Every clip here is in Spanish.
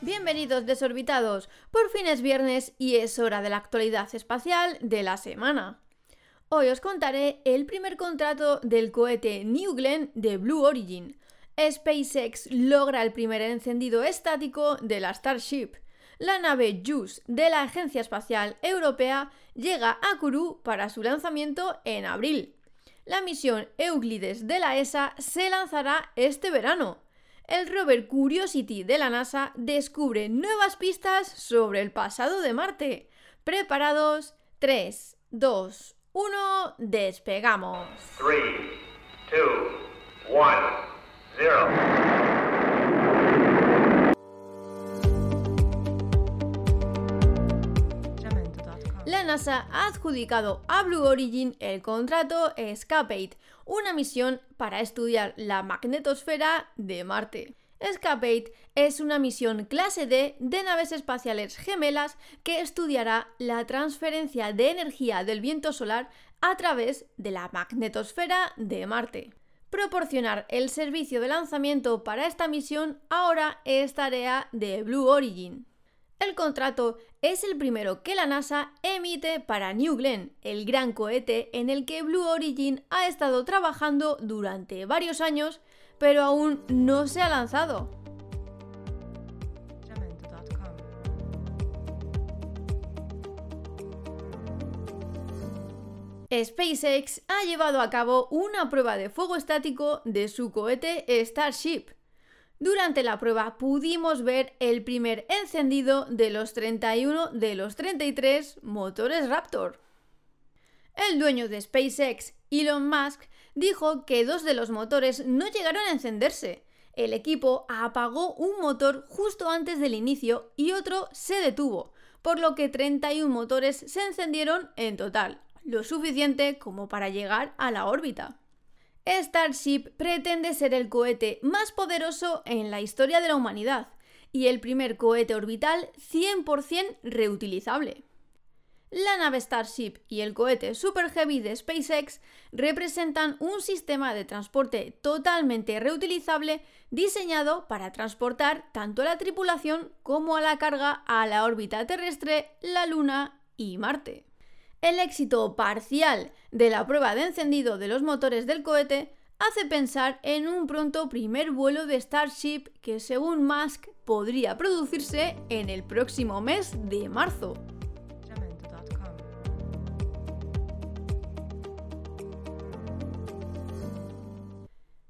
Bienvenidos desorbitados, por fin es viernes y es hora de la actualidad espacial de la semana. Hoy os contaré el primer contrato del cohete New Glenn de Blue Origin. SpaceX logra el primer encendido estático de la Starship. La nave JUICE de la Agencia Espacial Europea llega a Kourou para su lanzamiento en abril. La misión Euclides de la ESA se lanzará este verano. El rover Curiosity de la NASA descubre nuevas pistas sobre el pasado de Marte. Preparados, 3, 2, 1, despegamos. 3, 2, 1, 0. La NASA ha adjudicado a Blue Origin el contrato Escape, una misión para estudiar la magnetosfera de Marte. Escape es una misión clase D de naves espaciales gemelas que estudiará la transferencia de energía del viento solar a través de la magnetosfera de Marte. Proporcionar el servicio de lanzamiento para esta misión ahora es tarea de Blue Origin. El contrato es el primero que la NASA emite para New Glenn, el gran cohete en el que Blue Origin ha estado trabajando durante varios años pero aún no se ha lanzado. SpaceX ha llevado a cabo una prueba de fuego estático de su cohete Starship. Durante la prueba pudimos ver el primer encendido de los 31 de los 33 motores Raptor. El dueño de SpaceX, Elon Musk, dijo que dos de los motores no llegaron a encenderse. El equipo apagó un motor justo antes del inicio y otro se detuvo, por lo que 31 motores se encendieron en total, lo suficiente como para llegar a la órbita. Starship pretende ser el cohete más poderoso en la historia de la humanidad y el primer cohete orbital 100% reutilizable. La nave Starship y el cohete Super Heavy de SpaceX representan un sistema de transporte totalmente reutilizable diseñado para transportar tanto a la tripulación como a la carga a la órbita terrestre, la Luna y Marte. El éxito parcial de la prueba de encendido de los motores del cohete hace pensar en un pronto primer vuelo de Starship que según Musk podría producirse en el próximo mes de marzo.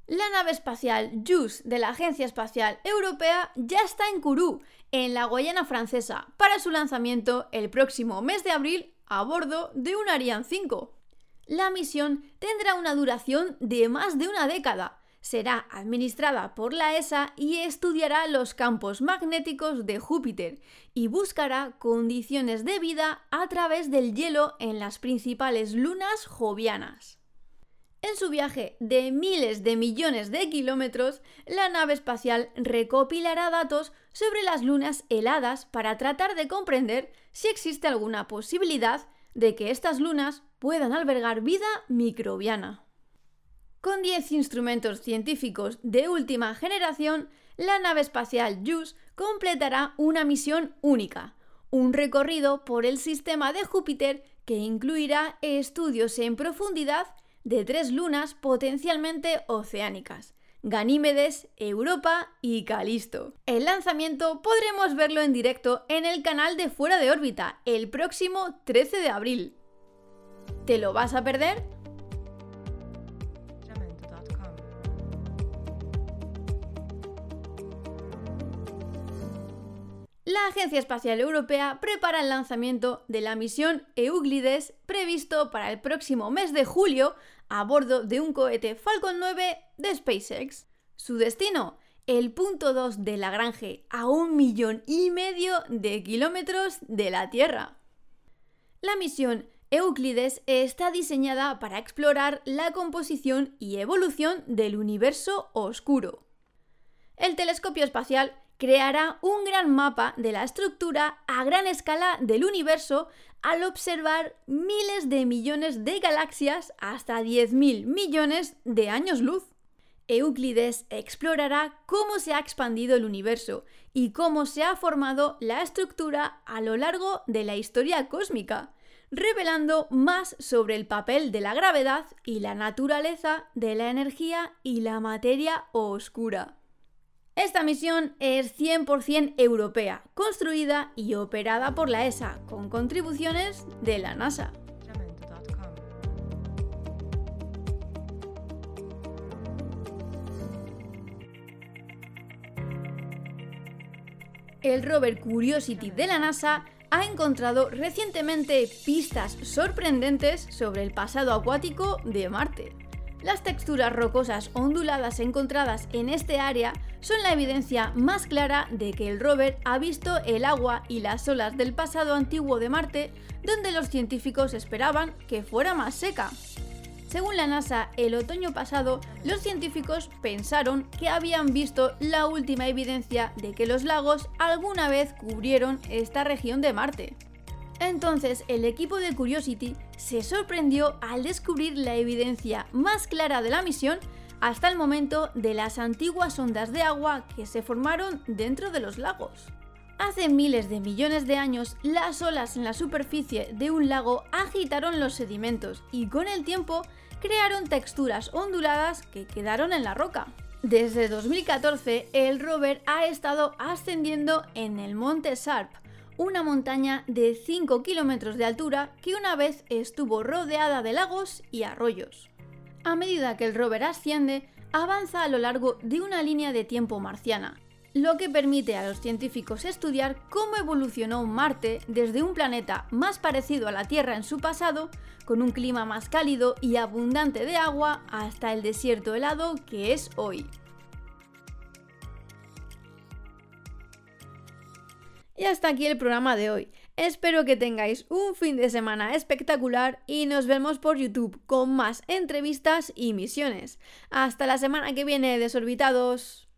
La nave espacial JUICE de la Agencia Espacial Europea ya está en Kourou, en la Guayana francesa, para su lanzamiento el próximo mes de abril a bordo de un Ariane 5. La misión tendrá una duración de más de una década. Será administrada por la ESA y estudiará los campos magnéticos de Júpiter y buscará condiciones de vida a través del hielo en las principales lunas jovianas. En su viaje de miles de millones de kilómetros, la nave espacial recopilará datos sobre las lunas heladas para tratar de comprender si existe alguna posibilidad de que estas lunas puedan albergar vida microbiana. Con 10 instrumentos científicos de última generación, la nave espacial JUICE completará una misión única, un recorrido por el sistema de Júpiter que incluirá estudios en profundidad de tres lunas potencialmente oceánicas, Ganímedes, Europa y Calisto. El lanzamiento podremos verlo en directo en el canal de Fuera de órbita el próximo 13 de abril. ¿Te lo vas a perder? La Agencia Espacial Europea prepara el lanzamiento de la misión Euclides previsto para el próximo mes de julio a bordo de un cohete Falcon 9 de SpaceX. Su destino, el punto 2 de Lagrange, a un millón y medio de kilómetros de la Tierra. La misión Euclides está diseñada para explorar la composición y evolución del universo oscuro. El telescopio espacial creará un gran mapa de la estructura a gran escala del universo al observar miles de millones de galaxias hasta 10.000 millones de años luz. Euclides explorará cómo se ha expandido el universo y cómo se ha formado la estructura a lo largo de la historia cósmica, revelando más sobre el papel de la gravedad y la naturaleza de la energía y la materia oscura. Esta misión es 100% europea, construida y operada por la ESA, con contribuciones de la NASA. el rover Curiosity de la NASA ha encontrado recientemente pistas sorprendentes sobre el pasado acuático de Marte. Las texturas rocosas onduladas encontradas en este área son la evidencia más clara de que el rover ha visto el agua y las olas del pasado antiguo de Marte, donde los científicos esperaban que fuera más seca. Según la NASA, el otoño pasado, los científicos pensaron que habían visto la última evidencia de que los lagos alguna vez cubrieron esta región de Marte. Entonces, el equipo de Curiosity se sorprendió al descubrir la evidencia más clara de la misión hasta el momento de las antiguas ondas de agua que se formaron dentro de los lagos. Hace miles de millones de años, las olas en la superficie de un lago agitaron los sedimentos y con el tiempo crearon texturas onduladas que quedaron en la roca. Desde 2014, el rover ha estado ascendiendo en el monte Sharp, una montaña de 5 kilómetros de altura que una vez estuvo rodeada de lagos y arroyos. A medida que el rover asciende, avanza a lo largo de una línea de tiempo marciana, lo que permite a los científicos estudiar cómo evolucionó Marte desde un planeta más parecido a la Tierra en su pasado, con un clima más cálido y abundante de agua, hasta el desierto helado que es hoy. Y hasta aquí el programa de hoy. Espero que tengáis un fin de semana espectacular y nos vemos por YouTube con más entrevistas y misiones. Hasta la semana que viene, desorbitados.